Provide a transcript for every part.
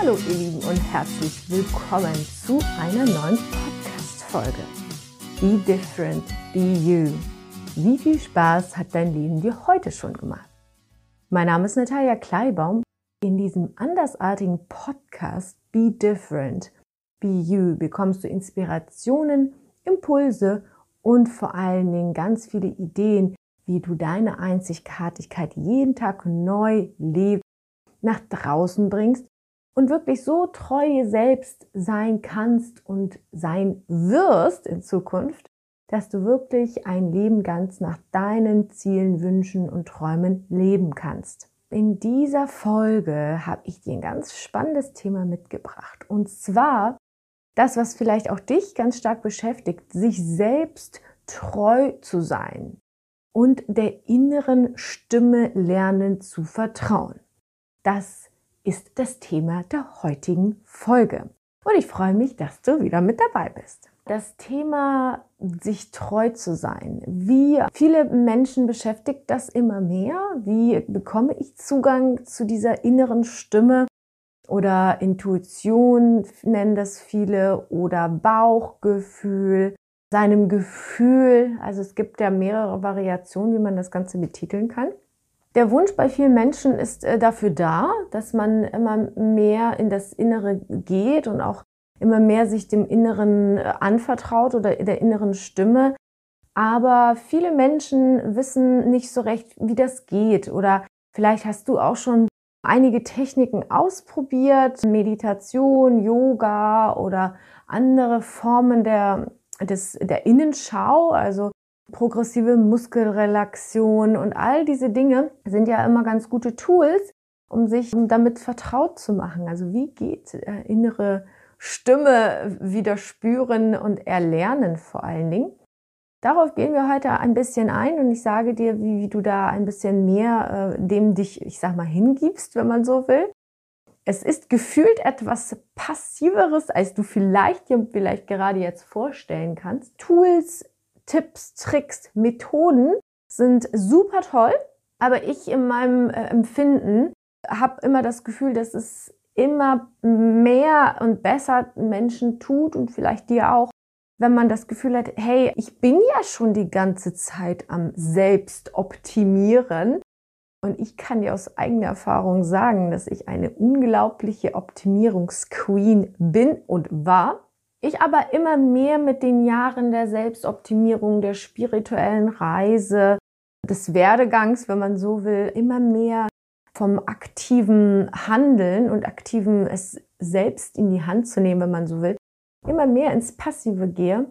Hallo ihr Lieben und herzlich willkommen zu einer neuen Podcast-Folge. Be different, be you. Wie viel Spaß hat dein Leben dir heute schon gemacht? Mein Name ist Natalia Kleibaum. In diesem andersartigen Podcast Be different, be you bekommst du Inspirationen, Impulse und vor allen Dingen ganz viele Ideen, wie du deine Einzigartigkeit jeden Tag neu lebst, nach draußen bringst und wirklich so treu dir selbst sein kannst und sein wirst in Zukunft, dass du wirklich ein Leben ganz nach deinen Zielen, Wünschen und Träumen leben kannst. In dieser Folge habe ich dir ein ganz spannendes Thema mitgebracht. Und zwar das, was vielleicht auch dich ganz stark beschäftigt, sich selbst treu zu sein und der inneren Stimme lernen zu vertrauen. Das ist das Thema der heutigen Folge. Und ich freue mich, dass du wieder mit dabei bist. Das Thema, sich treu zu sein. Wie viele Menschen beschäftigt das immer mehr? Wie bekomme ich Zugang zu dieser inneren Stimme? Oder Intuition nennen das viele oder Bauchgefühl, seinem Gefühl. Also es gibt ja mehrere Variationen, wie man das Ganze betiteln kann. Der Wunsch bei vielen Menschen ist äh, dafür da, dass man immer mehr in das Innere geht und auch immer mehr sich dem Inneren äh, anvertraut oder der inneren Stimme. Aber viele Menschen wissen nicht so recht, wie das geht. Oder vielleicht hast du auch schon einige Techniken ausprobiert, Meditation, Yoga oder andere Formen der, des, der Innenschau, also progressive Muskelrelaxion und all diese Dinge sind ja immer ganz gute Tools, um sich damit vertraut zu machen. Also wie geht äh, innere Stimme wieder spüren und erlernen vor allen Dingen. Darauf gehen wir heute ein bisschen ein und ich sage dir, wie, wie du da ein bisschen mehr äh, dem dich, ich sag mal, hingibst, wenn man so will. Es ist gefühlt etwas passiveres, als du vielleicht vielleicht gerade jetzt vorstellen kannst. Tools, Tipps, Tricks, Methoden sind super toll, aber ich in meinem äh, Empfinden habe immer das Gefühl, dass es immer mehr und besser Menschen tut und vielleicht dir auch, wenn man das Gefühl hat, hey, ich bin ja schon die ganze Zeit am Selbstoptimieren. Und ich kann dir aus eigener Erfahrung sagen, dass ich eine unglaubliche Optimierungsqueen bin und war. Ich aber immer mehr mit den Jahren der Selbstoptimierung, der spirituellen Reise, des Werdegangs, wenn man so will, immer mehr vom aktiven Handeln und aktiven es selbst in die Hand zu nehmen, wenn man so will, immer mehr ins Passive gehe.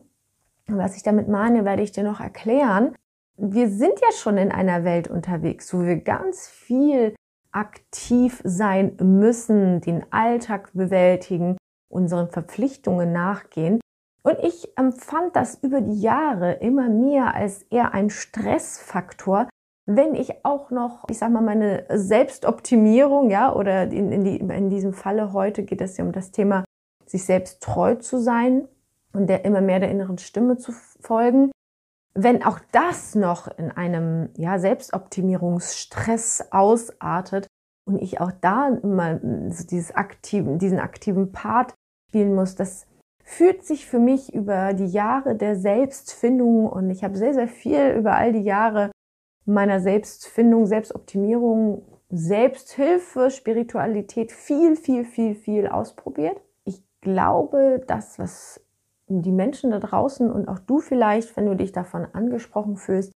Was ich damit meine, werde ich dir noch erklären. Wir sind ja schon in einer Welt unterwegs, wo wir ganz viel aktiv sein müssen, den Alltag bewältigen, unseren Verpflichtungen nachgehen. Und ich empfand das über die Jahre immer mehr als eher ein Stressfaktor, wenn ich auch noch, ich sag mal, meine Selbstoptimierung, ja, oder in, in, die, in diesem Falle heute geht es ja um das Thema, sich selbst treu zu sein und der immer mehr der inneren Stimme zu folgen. Wenn auch das noch in einem ja, Selbstoptimierungsstress ausartet und ich auch da immer dieses aktiven, diesen aktiven Part spielen muss. Das führt sich für mich über die Jahre der Selbstfindung und ich habe sehr, sehr viel über all die Jahre meiner Selbstfindung, Selbstoptimierung, Selbsthilfe, Spiritualität viel, viel, viel, viel ausprobiert. Ich glaube, das, was die Menschen da draußen und auch du vielleicht, wenn du dich davon angesprochen fühlst,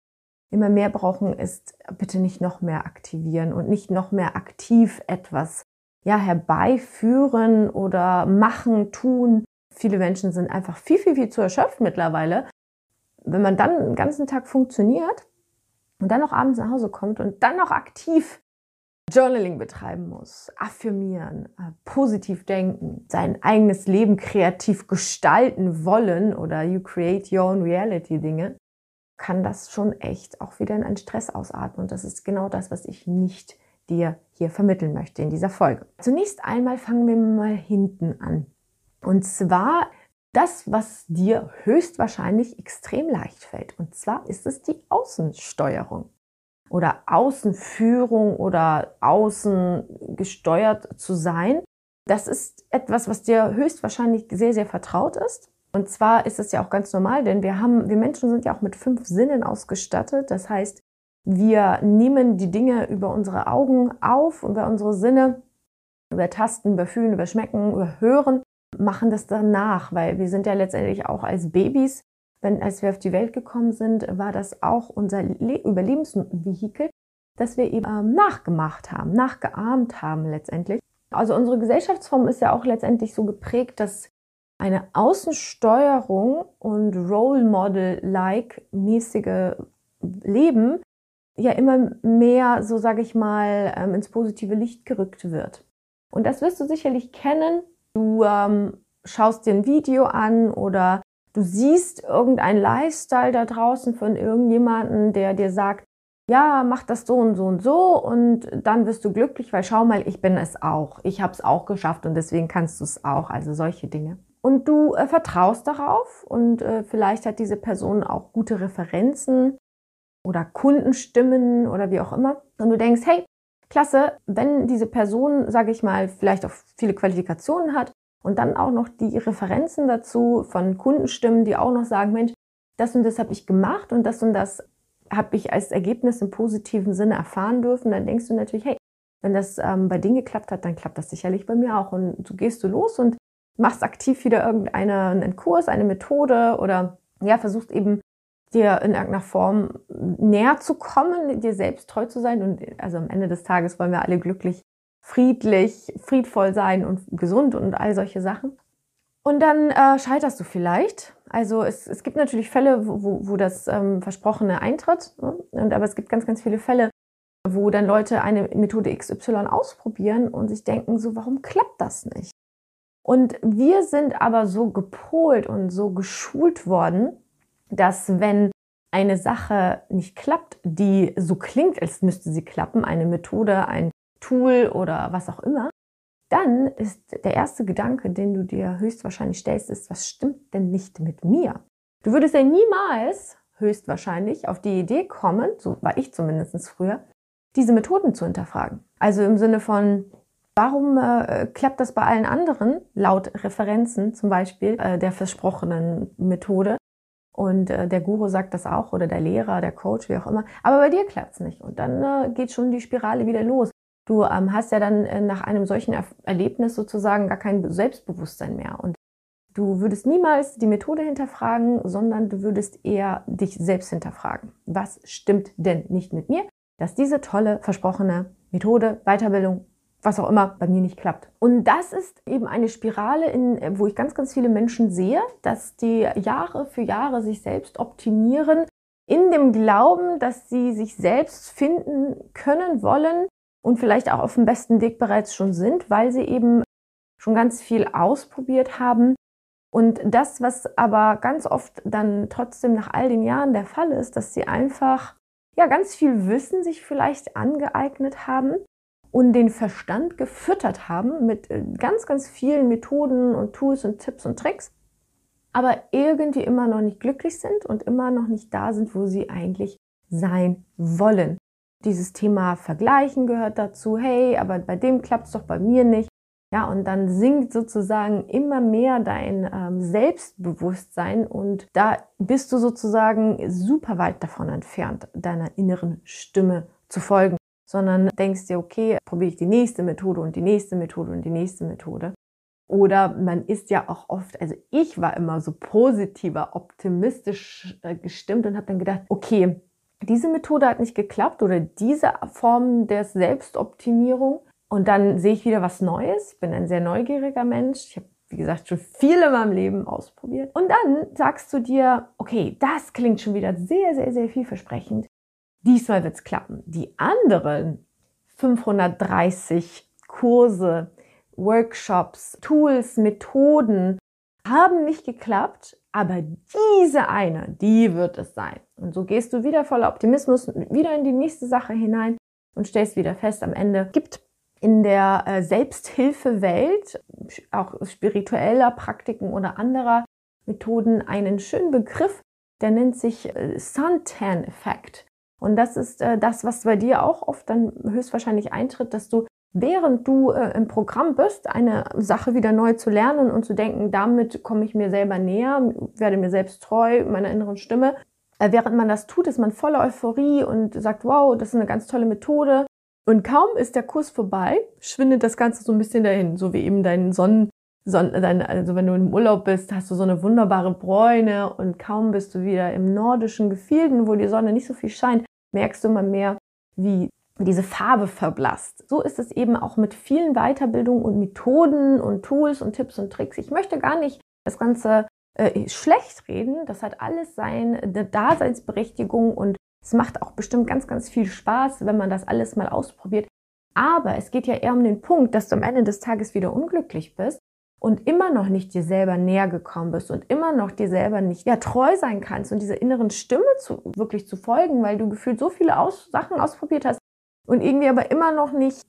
immer mehr brauchen, ist bitte nicht noch mehr aktivieren und nicht noch mehr aktiv etwas ja, herbeiführen oder machen, tun. Viele Menschen sind einfach viel, viel, viel zu erschöpft mittlerweile. Wenn man dann den ganzen Tag funktioniert und dann noch abends nach Hause kommt und dann noch aktiv Journaling betreiben muss, affirmieren, äh, positiv denken, sein eigenes Leben kreativ gestalten wollen oder you create your own reality Dinge, kann das schon echt auch wieder in einen Stress ausatmen. Und das ist genau das, was ich nicht dir hier vermitteln möchte in dieser Folge. Zunächst einmal fangen wir mal hinten an. Und zwar das, was dir höchstwahrscheinlich extrem leicht fällt. Und zwar ist es die Außensteuerung oder Außenführung oder außen gesteuert zu sein. Das ist etwas, was dir höchstwahrscheinlich sehr, sehr vertraut ist. Und zwar ist es ja auch ganz normal, denn wir haben, wir Menschen sind ja auch mit fünf Sinnen ausgestattet. Das heißt, wir nehmen die Dinge über unsere Augen auf, über unsere Sinne, über Tasten, über Fühlen, über Schmecken, über Hören, machen das danach, weil wir sind ja letztendlich auch als Babys, wenn, als wir auf die Welt gekommen sind, war das auch unser Le Überlebensvehikel, dass wir eben ähm, nachgemacht haben, nachgeahmt haben letztendlich. Also unsere Gesellschaftsform ist ja auch letztendlich so geprägt, dass eine Außensteuerung und Role Model-like mäßige Leben ja immer mehr, so sage ich mal, ähm, ins positive Licht gerückt wird. Und das wirst du sicherlich kennen. Du ähm, schaust dir ein Video an oder du siehst irgendein Lifestyle da draußen von irgendjemanden, der dir sagt, ja, mach das so und so und so und dann wirst du glücklich, weil schau mal, ich bin es auch. Ich habe es auch geschafft und deswegen kannst du es auch. Also solche Dinge. Und du äh, vertraust darauf und äh, vielleicht hat diese Person auch gute Referenzen oder Kundenstimmen oder wie auch immer. Und du denkst, hey, klasse, wenn diese Person, sage ich mal, vielleicht auch viele Qualifikationen hat und dann auch noch die Referenzen dazu von Kundenstimmen, die auch noch sagen, Mensch, das und das habe ich gemacht und das und das habe ich als Ergebnis im positiven Sinne erfahren dürfen, dann denkst du natürlich, hey, wenn das ähm, bei denen geklappt hat, dann klappt das sicherlich bei mir auch. Und du gehst du los und machst aktiv wieder irgendeinen Kurs, eine Methode oder ja, versuchst eben dir in irgendeiner Form näher zu kommen, dir selbst treu zu sein. Und also am Ende des Tages wollen wir alle glücklich, friedlich, friedvoll sein und gesund und all solche Sachen. Und dann äh, scheiterst du vielleicht. Also es, es gibt natürlich Fälle, wo, wo das ähm, Versprochene eintritt. Ne? Und, aber es gibt ganz, ganz viele Fälle, wo dann Leute eine Methode XY ausprobieren und sich denken, so, warum klappt das nicht? Und wir sind aber so gepolt und so geschult worden, dass wenn eine Sache nicht klappt, die so klingt, als müsste sie klappen, eine Methode, ein Tool oder was auch immer, dann ist der erste Gedanke, den du dir höchstwahrscheinlich stellst, ist, was stimmt denn nicht mit mir? Du würdest ja niemals höchstwahrscheinlich auf die Idee kommen, so war ich zumindest früher, diese Methoden zu hinterfragen. Also im Sinne von, warum äh, klappt das bei allen anderen, laut Referenzen zum Beispiel äh, der versprochenen Methode, und äh, der Guru sagt das auch oder der Lehrer, der Coach, wie auch immer. Aber bei dir klappt's nicht. Und dann äh, geht schon die Spirale wieder los. Du ähm, hast ja dann äh, nach einem solchen er Erlebnis sozusagen gar kein Selbstbewusstsein mehr. Und du würdest niemals die Methode hinterfragen, sondern du würdest eher dich selbst hinterfragen. Was stimmt denn nicht mit mir, dass diese tolle versprochene Methode, Weiterbildung, was auch immer bei mir nicht klappt. Und das ist eben eine Spirale, in, wo ich ganz, ganz viele Menschen sehe, dass die Jahre für Jahre sich selbst optimieren, in dem Glauben, dass sie sich selbst finden können, wollen und vielleicht auch auf dem besten Weg bereits schon sind, weil sie eben schon ganz viel ausprobiert haben. Und das, was aber ganz oft dann trotzdem nach all den Jahren der Fall ist, dass sie einfach ja ganz viel Wissen sich vielleicht angeeignet haben, und den Verstand gefüttert haben mit äh, ganz, ganz vielen Methoden und Tools und Tipps und Tricks, aber irgendwie immer noch nicht glücklich sind und immer noch nicht da sind, wo sie eigentlich sein wollen. Dieses Thema Vergleichen gehört dazu. Hey, aber bei dem klappt es doch bei mir nicht. Ja, und dann sinkt sozusagen immer mehr dein ähm, Selbstbewusstsein und da bist du sozusagen super weit davon entfernt, deiner inneren Stimme zu folgen sondern denkst dir, okay, probiere ich die nächste Methode und die nächste Methode und die nächste Methode. Oder man ist ja auch oft, also ich war immer so positiver, optimistisch äh, gestimmt und habe dann gedacht, okay, diese Methode hat nicht geklappt oder diese Form der Selbstoptimierung. Und dann sehe ich wieder was Neues. Ich bin ein sehr neugieriger Mensch. Ich habe, wie gesagt, schon viel in meinem Leben ausprobiert. Und dann sagst du dir, okay, das klingt schon wieder sehr, sehr, sehr vielversprechend diesmal wird's klappen. Die anderen 530 Kurse, Workshops, Tools, Methoden haben nicht geklappt, aber diese eine, die wird es sein. Und so gehst du wieder voller Optimismus wieder in die nächste Sache hinein und stellst wieder fest, am Ende gibt in der äh, Selbsthilfewelt, auch spiritueller Praktiken oder anderer Methoden, einen schönen Begriff, der nennt sich äh, Suntan-Effekt. Und das ist äh, das, was bei dir auch oft dann höchstwahrscheinlich eintritt, dass du während du äh, im Programm bist, eine Sache wieder neu zu lernen und zu denken, damit komme ich mir selber näher, werde mir selbst treu, meiner inneren Stimme. Äh, während man das tut, ist man voller Euphorie und sagt, wow, das ist eine ganz tolle Methode. Und kaum ist der Kurs vorbei, schwindet das Ganze so ein bisschen dahin, so wie eben dein Sonnen, also wenn du im Urlaub bist, hast du so eine wunderbare Bräune und kaum bist du wieder im nordischen Gefilden, wo die Sonne nicht so viel scheint, merkst du immer mehr, wie diese Farbe verblasst. So ist es eben auch mit vielen Weiterbildungen und Methoden und Tools und Tipps und Tricks. Ich möchte gar nicht das Ganze äh, schlecht reden. Das hat alles seine Daseinsberechtigung und es macht auch bestimmt ganz, ganz viel Spaß, wenn man das alles mal ausprobiert. Aber es geht ja eher um den Punkt, dass du am Ende des Tages wieder unglücklich bist und immer noch nicht dir selber näher gekommen bist und immer noch dir selber nicht ja, treu sein kannst und dieser inneren Stimme zu, wirklich zu folgen, weil du gefühlt so viele Aus Sachen ausprobiert hast, und irgendwie aber immer noch nicht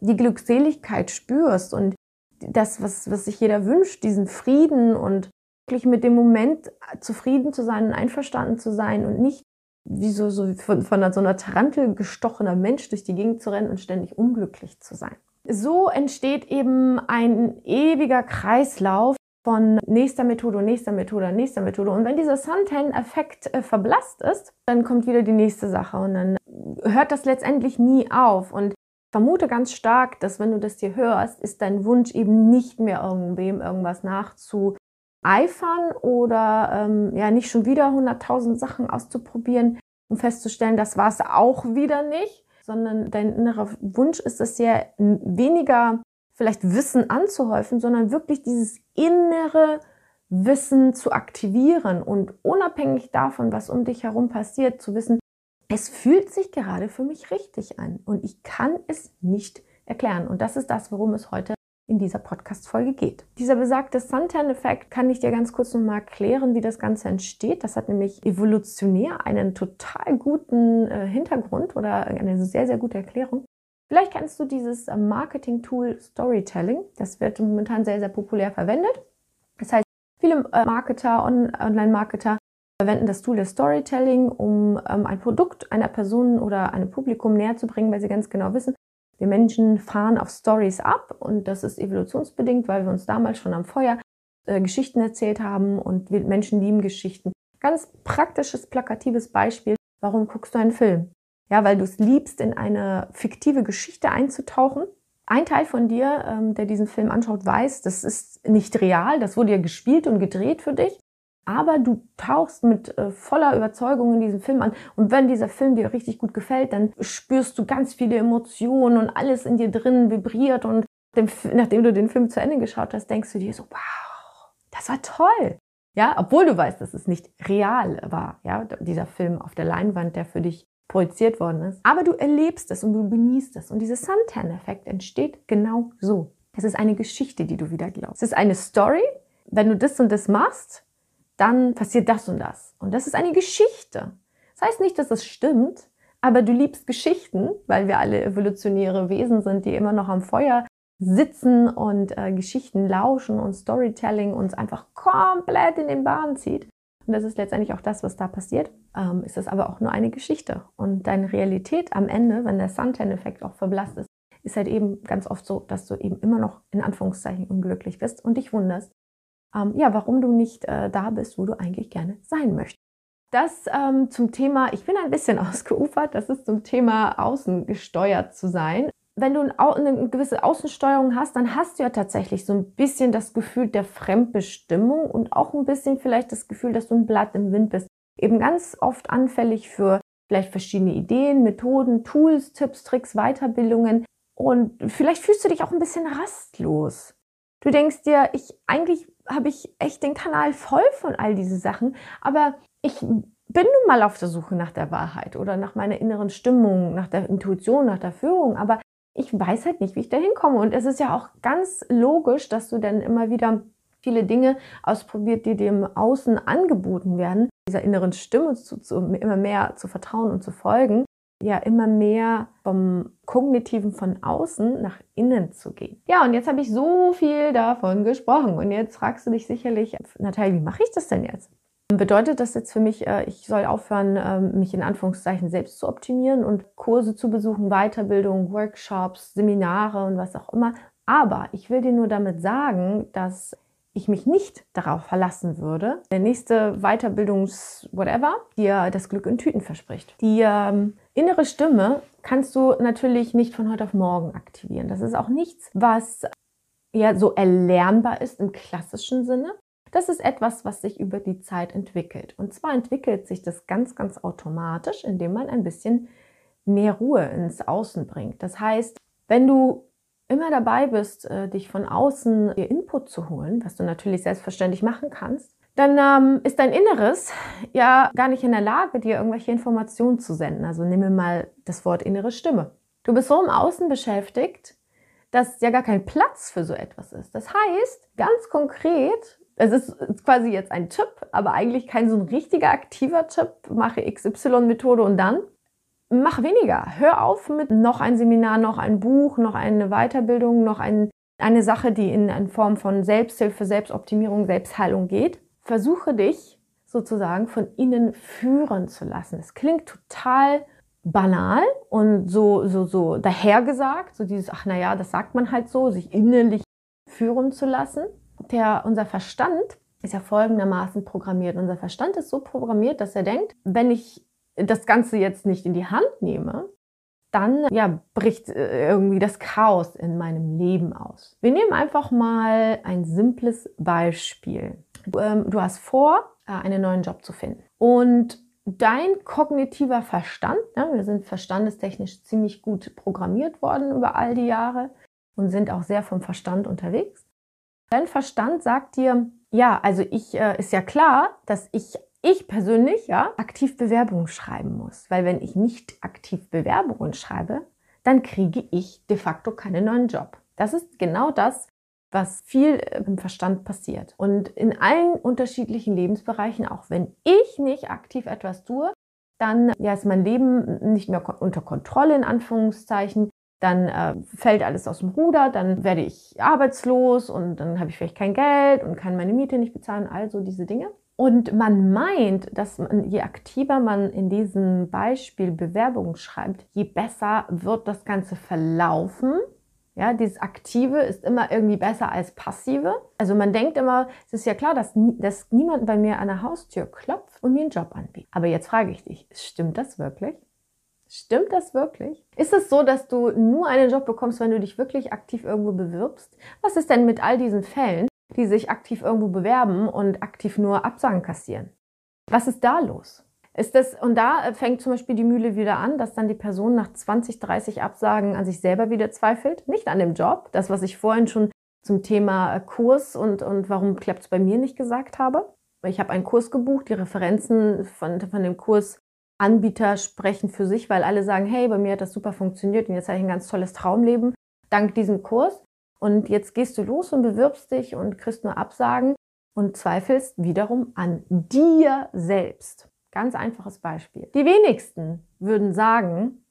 die Glückseligkeit spürst und das, was, was sich jeder wünscht, diesen Frieden und wirklich mit dem Moment zufrieden zu sein und einverstanden zu sein und nicht wie so, so von, von so einer Tarantel gestochener Mensch durch die Gegend zu rennen und ständig unglücklich zu sein. So entsteht eben ein ewiger Kreislauf von nächster Methode, nächster Methode, nächster Methode. Und wenn dieser Suntan-Effekt äh, verblasst ist, dann kommt wieder die nächste Sache und dann hört das letztendlich nie auf. Und vermute ganz stark, dass wenn du das dir hörst, ist dein Wunsch eben nicht mehr irgendwem irgendwas nachzueifern oder ähm, ja nicht schon wieder 100.000 Sachen auszuprobieren, um festzustellen, das war es auch wieder nicht, sondern dein innerer Wunsch ist es ja weniger vielleicht Wissen anzuhäufen, sondern wirklich dieses innere Wissen zu aktivieren und unabhängig davon, was um dich herum passiert, zu wissen, es fühlt sich gerade für mich richtig an und ich kann es nicht erklären. Und das ist das, worum es heute in dieser Podcast-Folge geht. Dieser besagte Suntan-Effekt kann ich dir ganz kurz nochmal erklären, wie das Ganze entsteht. Das hat nämlich evolutionär einen total guten äh, Hintergrund oder eine sehr, sehr gute Erklärung. Vielleicht kennst du dieses äh, Marketing-Tool Storytelling. Das wird momentan sehr, sehr populär verwendet. Das heißt, viele äh, Marketer, Online-Marketer verwenden das Tool des Storytelling, um ähm, ein Produkt einer Person oder einem Publikum näher zu bringen, weil sie ganz genau wissen, wir Menschen fahren auf Stories ab und das ist evolutionsbedingt, weil wir uns damals schon am Feuer äh, Geschichten erzählt haben und wir Menschen lieben Geschichten. Ganz praktisches, plakatives Beispiel. Warum guckst du einen Film? Ja, weil du es liebst, in eine fiktive Geschichte einzutauchen. Ein Teil von dir, ähm, der diesen Film anschaut, weiß, das ist nicht real, das wurde ja gespielt und gedreht für dich aber du tauchst mit äh, voller Überzeugung in diesen Film an. Und wenn dieser Film dir richtig gut gefällt, dann spürst du ganz viele Emotionen und alles in dir drin vibriert. Und dem, nachdem du den Film zu Ende geschaut hast, denkst du dir so, wow, das war toll. Ja, obwohl du weißt, dass es nicht real war, ja, dieser Film auf der Leinwand, der für dich projiziert worden ist. Aber du erlebst es und du genießt es. Und dieser Suntan-Effekt entsteht genau so. Es ist eine Geschichte, die du wieder glaubst. Es ist eine Story. Wenn du das und das machst, dann passiert das und das. Und das ist eine Geschichte. Das heißt nicht, dass es stimmt, aber du liebst Geschichten, weil wir alle evolutionäre Wesen sind, die immer noch am Feuer sitzen und äh, Geschichten lauschen und Storytelling uns einfach komplett in den Bahn zieht. Und das ist letztendlich auch das, was da passiert. Ähm, ist es aber auch nur eine Geschichte. Und deine Realität am Ende, wenn der Suntan-Effekt auch verblasst ist, ist halt eben ganz oft so, dass du eben immer noch in Anführungszeichen unglücklich bist und dich wunderst, ähm, ja, warum du nicht äh, da bist, wo du eigentlich gerne sein möchtest. Das ähm, zum Thema, ich bin ein bisschen ausgeufert, das ist zum Thema außen gesteuert zu sein. Wenn du eine gewisse Außensteuerung hast, dann hast du ja tatsächlich so ein bisschen das Gefühl der Fremdbestimmung und auch ein bisschen vielleicht das Gefühl, dass du ein Blatt im Wind bist. Eben ganz oft anfällig für vielleicht verschiedene Ideen, Methoden, Tools, Tipps, Tricks, Weiterbildungen. Und vielleicht fühlst du dich auch ein bisschen rastlos. Du denkst dir, ich eigentlich habe ich echt den Kanal voll von all diese Sachen, aber ich bin nun mal auf der Suche nach der Wahrheit oder nach meiner inneren Stimmung, nach der Intuition, nach der Führung, aber ich weiß halt nicht, wie ich da hinkomme. Und es ist ja auch ganz logisch, dass du dann immer wieder viele Dinge ausprobiert, die dem Außen angeboten werden, dieser inneren Stimme zu, zu, immer mehr zu vertrauen und zu folgen ja immer mehr vom Kognitiven von außen nach innen zu gehen. Ja, und jetzt habe ich so viel davon gesprochen. Und jetzt fragst du dich sicherlich, Natalie, wie mache ich das denn jetzt? Bedeutet das jetzt für mich, äh, ich soll aufhören, ähm, mich in Anführungszeichen selbst zu optimieren und Kurse zu besuchen, Weiterbildung, Workshops, Seminare und was auch immer. Aber ich will dir nur damit sagen, dass ich mich nicht darauf verlassen würde, der nächste Weiterbildungs-whatever dir das Glück in Tüten verspricht. Die ähm, innere Stimme kannst du natürlich nicht von heute auf morgen aktivieren. Das ist auch nichts, was ja so erlernbar ist im klassischen Sinne. Das ist etwas, was sich über die Zeit entwickelt. Und zwar entwickelt sich das ganz, ganz automatisch, indem man ein bisschen mehr Ruhe ins Außen bringt. Das heißt, wenn du immer dabei bist, äh, dich von außen dir Input zu holen, was du natürlich selbstverständlich machen kannst, dann ähm, ist dein Inneres ja gar nicht in der Lage, dir irgendwelche Informationen zu senden. Also nimm mir mal das Wort innere Stimme. Du bist so im Außen beschäftigt, dass ja gar kein Platz für so etwas ist. Das heißt, ganz konkret, es ist quasi jetzt ein Tipp, aber eigentlich kein so ein richtiger aktiver Tipp, mache XY-Methode und dann. Mach weniger. Hör auf mit noch ein Seminar, noch ein Buch, noch eine Weiterbildung, noch ein, eine Sache, die in, in Form von Selbsthilfe, Selbstoptimierung, Selbstheilung geht. Versuche dich sozusagen von innen führen zu lassen. Es klingt total banal und so, so, so dahergesagt, so dieses, ach naja, das sagt man halt so, sich innerlich führen zu lassen der, unser Verstand ist ja folgendermaßen programmiert. Unser Verstand ist so programmiert, dass er denkt, wenn ich das Ganze jetzt nicht in die Hand nehme, dann ja, bricht äh, irgendwie das Chaos in meinem Leben aus. Wir nehmen einfach mal ein simples Beispiel. Du, ähm, du hast vor, äh, einen neuen Job zu finden. Und dein kognitiver Verstand, ja, wir sind verstandestechnisch ziemlich gut programmiert worden über all die Jahre und sind auch sehr vom Verstand unterwegs. Dein Verstand sagt dir, ja, also ich äh, ist ja klar, dass ich ich persönlich ja aktiv Bewerbungen schreiben muss, weil wenn ich nicht aktiv Bewerbungen schreibe, dann kriege ich de facto keinen neuen Job. Das ist genau das, was viel äh, im Verstand passiert. Und in allen unterschiedlichen Lebensbereichen, auch wenn ich nicht aktiv etwas tue, dann ja, ist mein Leben nicht mehr unter Kontrolle in Anführungszeichen dann äh, fällt alles aus dem Ruder, dann werde ich arbeitslos und dann habe ich vielleicht kein Geld und kann meine Miete nicht bezahlen, also diese Dinge. Und man meint, dass man, je aktiver man in diesem Beispiel Bewerbungen schreibt, je besser wird das Ganze verlaufen. Ja, dieses Aktive ist immer irgendwie besser als Passive. Also man denkt immer, es ist ja klar, dass, dass niemand bei mir an der Haustür klopft und mir einen Job anbietet. Aber jetzt frage ich dich, stimmt das wirklich? Stimmt das wirklich? Ist es so, dass du nur einen Job bekommst, wenn du dich wirklich aktiv irgendwo bewirbst? Was ist denn mit all diesen Fällen, die sich aktiv irgendwo bewerben und aktiv nur Absagen kassieren? Was ist da los? Ist das, und da fängt zum Beispiel die Mühle wieder an, dass dann die Person nach 20, 30 Absagen an sich selber wieder zweifelt, nicht an dem Job, das, was ich vorhin schon zum Thema Kurs und, und warum klappt es bei mir nicht gesagt habe. Ich habe einen Kurs gebucht, die Referenzen von, von dem Kurs Anbieter sprechen für sich, weil alle sagen, hey, bei mir hat das super funktioniert und jetzt habe ich ein ganz tolles Traumleben dank diesem Kurs. Und jetzt gehst du los und bewirbst dich und kriegst nur Absagen und zweifelst wiederum an dir selbst. Ganz einfaches Beispiel. Die wenigsten würden sagen,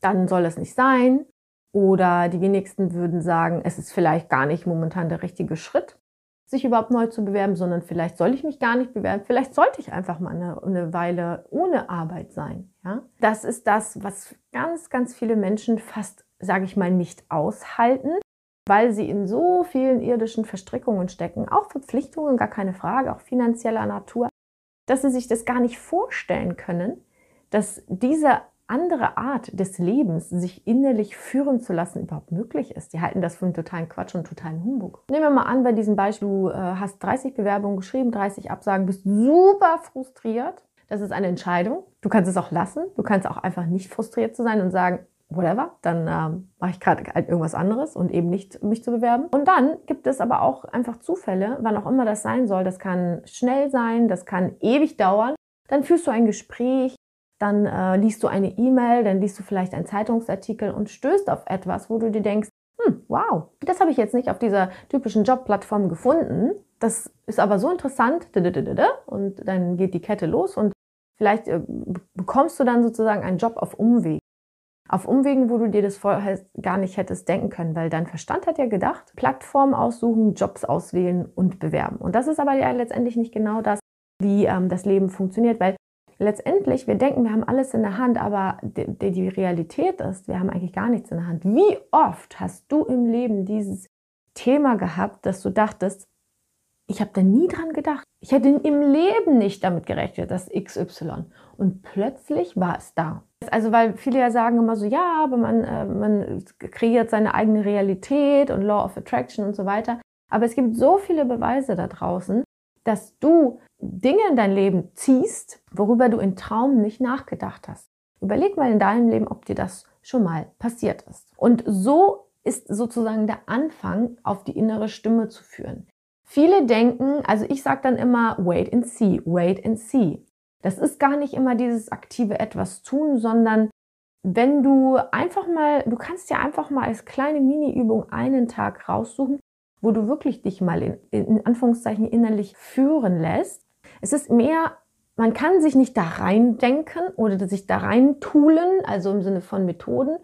dann soll es nicht sein. Oder die wenigsten würden sagen, es ist vielleicht gar nicht momentan der richtige Schritt sich überhaupt neu zu bewerben, sondern vielleicht soll ich mich gar nicht bewerben, vielleicht sollte ich einfach mal eine, eine Weile ohne Arbeit sein. Ja? Das ist das, was ganz, ganz viele Menschen fast, sage ich mal, nicht aushalten, weil sie in so vielen irdischen Verstrickungen stecken, auch Verpflichtungen, gar keine Frage, auch finanzieller Natur, dass sie sich das gar nicht vorstellen können, dass diese andere Art des Lebens, sich innerlich führen zu lassen, überhaupt möglich ist. Die halten das für einen totalen Quatsch und totalen Humbug. Nehmen wir mal an, bei diesem Beispiel, du äh, hast 30 Bewerbungen geschrieben, 30 Absagen, bist super frustriert. Das ist eine Entscheidung. Du kannst es auch lassen. Du kannst auch einfach nicht frustriert zu sein und sagen, whatever, dann ähm, mache ich gerade halt irgendwas anderes und eben nicht mich zu bewerben. Und dann gibt es aber auch einfach Zufälle, wann auch immer das sein soll. Das kann schnell sein, das kann ewig dauern. Dann führst du ein Gespräch, dann äh, liest du eine E-Mail, dann liest du vielleicht einen Zeitungsartikel und stößt auf etwas, wo du dir denkst, hm, wow, das habe ich jetzt nicht auf dieser typischen Jobplattform gefunden. Das ist aber so interessant. Und dann geht die Kette los und vielleicht äh, bekommst du dann sozusagen einen Job auf Umweg. Auf Umwegen, wo du dir das vorher gar nicht hättest denken können, weil dein Verstand hat ja gedacht, Plattform aussuchen, Jobs auswählen und bewerben. Und das ist aber ja letztendlich nicht genau das, wie ähm, das Leben funktioniert, weil letztendlich, wir denken, wir haben alles in der Hand, aber die, die Realität ist, wir haben eigentlich gar nichts in der Hand. Wie oft hast du im Leben dieses Thema gehabt, dass du dachtest, ich habe da nie dran gedacht. Ich hätte im Leben nicht damit gerechnet, dass XY. Und plötzlich war es da. Also weil viele ja sagen immer so, ja, aber man, äh, man kreiert seine eigene Realität und Law of Attraction und so weiter. Aber es gibt so viele Beweise da draußen, dass du Dinge in dein Leben ziehst, worüber du in Traum nicht nachgedacht hast. Überleg mal in deinem Leben, ob dir das schon mal passiert ist. Und so ist sozusagen der Anfang, auf die innere Stimme zu führen. Viele denken, also ich sage dann immer, wait and see, wait and see. Das ist gar nicht immer dieses aktive etwas tun, sondern wenn du einfach mal, du kannst ja einfach mal als kleine Mini-Übung einen Tag raussuchen, wo du wirklich dich mal in, in Anführungszeichen innerlich führen lässt. Es ist mehr, man kann sich nicht da reindenken oder sich da rein tulen, also im Sinne von Methoden,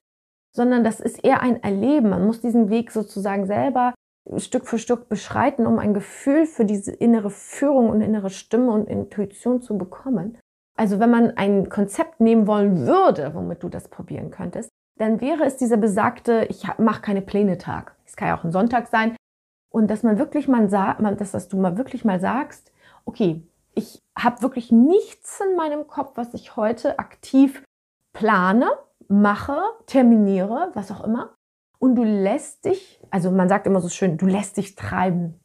sondern das ist eher ein Erleben. Man muss diesen Weg sozusagen selber Stück für Stück beschreiten, um ein Gefühl für diese innere Führung und innere Stimme und Intuition zu bekommen. Also wenn man ein Konzept nehmen wollen würde, womit du das probieren könntest, dann wäre es dieser besagte, ich mache keine Pläne Tag. Es kann ja auch ein Sonntag sein. Und dass man wirklich mal sagt, dass, dass du mal wirklich mal sagst, okay, ich habe wirklich nichts in meinem Kopf, was ich heute aktiv plane, mache, terminiere, was auch immer und du lässt dich, also man sagt immer so schön, du lässt dich treiben.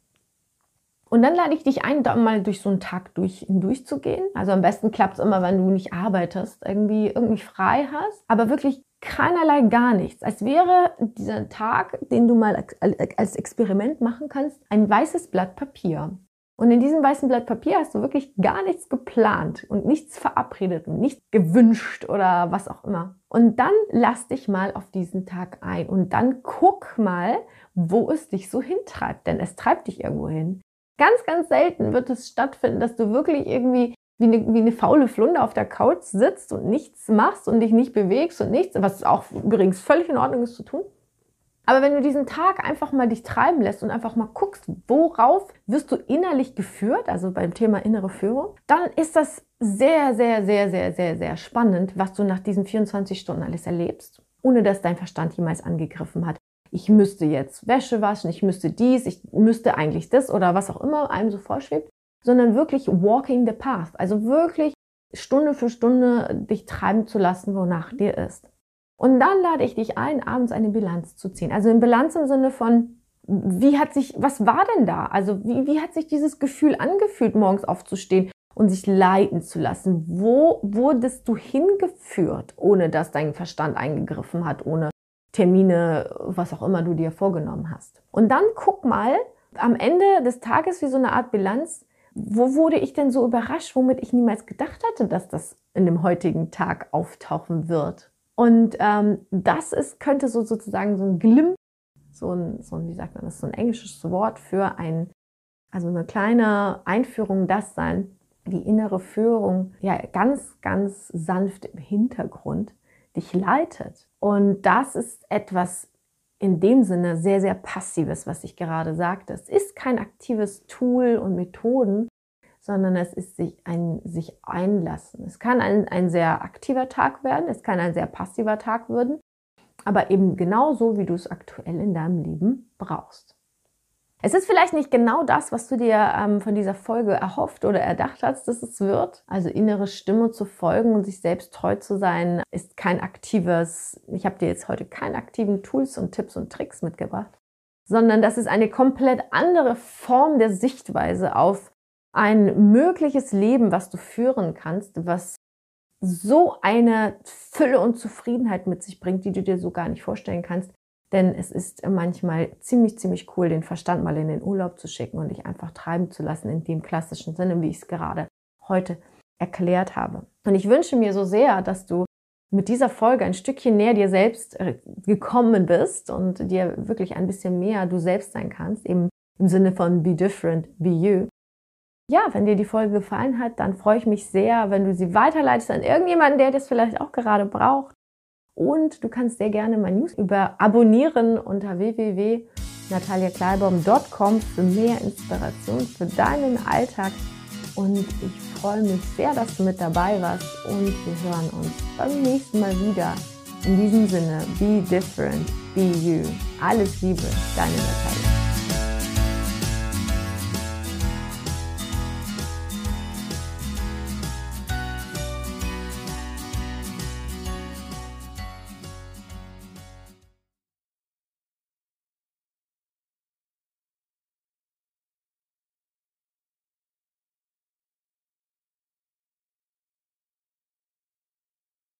Und dann lade ich dich ein, da mal durch so einen Tag durch, durchzugehen. Also am besten klappt es immer, wenn du nicht arbeitest, irgendwie, irgendwie frei hast, aber wirklich keinerlei gar nichts. Als wäre dieser Tag, den du mal als Experiment machen kannst, ein weißes Blatt Papier. Und in diesem weißen Blatt Papier hast du wirklich gar nichts geplant und nichts verabredet und nichts gewünscht oder was auch immer. Und dann lass dich mal auf diesen Tag ein und dann guck mal, wo es dich so hintreibt, denn es treibt dich irgendwo hin. Ganz, ganz selten wird es stattfinden, dass du wirklich irgendwie wie eine, wie eine faule Flunde auf der Couch sitzt und nichts machst und dich nicht bewegst und nichts, was auch übrigens völlig in Ordnung ist zu tun. Aber wenn du diesen Tag einfach mal dich treiben lässt und einfach mal guckst, worauf wirst du innerlich geführt, also beim Thema innere Führung, dann ist das sehr, sehr, sehr, sehr, sehr, sehr spannend, was du nach diesen 24 Stunden alles erlebst, ohne dass dein Verstand jemals angegriffen hat. Ich müsste jetzt Wäsche waschen, ich müsste dies, ich müsste eigentlich das oder was auch immer einem so vorschwebt, sondern wirklich walking the path, also wirklich Stunde für Stunde dich treiben zu lassen, wonach dir ist. Und dann lade ich dich ein, abends eine Bilanz zu ziehen. Also eine Bilanz im Sinne von, wie hat sich, was war denn da? Also wie, wie hat sich dieses Gefühl angefühlt, morgens aufzustehen und sich leiten zu lassen? Wo wurdest du hingeführt, ohne dass dein Verstand eingegriffen hat, ohne Termine, was auch immer du dir vorgenommen hast? Und dann guck mal am Ende des Tages wie so eine Art Bilanz, wo wurde ich denn so überrascht, womit ich niemals gedacht hatte, dass das in dem heutigen Tag auftauchen wird? Und ähm, das ist, könnte so sozusagen so ein Glimm, so ein, so ein, wie sagt man das, so ein englisches Wort für ein, also eine kleine Einführung das sein, die innere Führung ja ganz, ganz sanft im Hintergrund dich leitet. Und das ist etwas in dem Sinne sehr, sehr passives, was ich gerade sagte. Es ist kein aktives Tool und Methoden, sondern es ist sich ein sich einlassen. Es kann ein, ein sehr aktiver Tag werden, es kann ein sehr passiver Tag werden, aber eben genauso, wie du es aktuell in deinem Leben brauchst. Es ist vielleicht nicht genau das, was du dir ähm, von dieser Folge erhofft oder erdacht hast, dass es wird. Also innere Stimme zu folgen und sich selbst treu zu sein, ist kein aktives, ich habe dir jetzt heute keine aktiven Tools und Tipps und Tricks mitgebracht, sondern das ist eine komplett andere Form der Sichtweise auf ein mögliches Leben, was du führen kannst, was so eine Fülle und Zufriedenheit mit sich bringt, die du dir so gar nicht vorstellen kannst. Denn es ist manchmal ziemlich, ziemlich cool, den Verstand mal in den Urlaub zu schicken und dich einfach treiben zu lassen in dem klassischen Sinne, wie ich es gerade heute erklärt habe. Und ich wünsche mir so sehr, dass du mit dieser Folge ein Stückchen näher dir selbst äh, gekommen bist und dir wirklich ein bisschen mehr du selbst sein kannst, eben im Sinne von be different, be you ja, wenn dir die Folge gefallen hat, dann freue ich mich sehr, wenn du sie weiterleitest an irgendjemanden, der das vielleicht auch gerade braucht. Und du kannst sehr gerne mein News über abonnieren unter www.nataliakleibaum.com für mehr Inspiration für deinen Alltag Und ich freue mich sehr, dass du mit dabei warst und wir hören uns beim nächsten Mal wieder. In diesem Sinne, be different, be you. Alles Liebe, deine Natalia.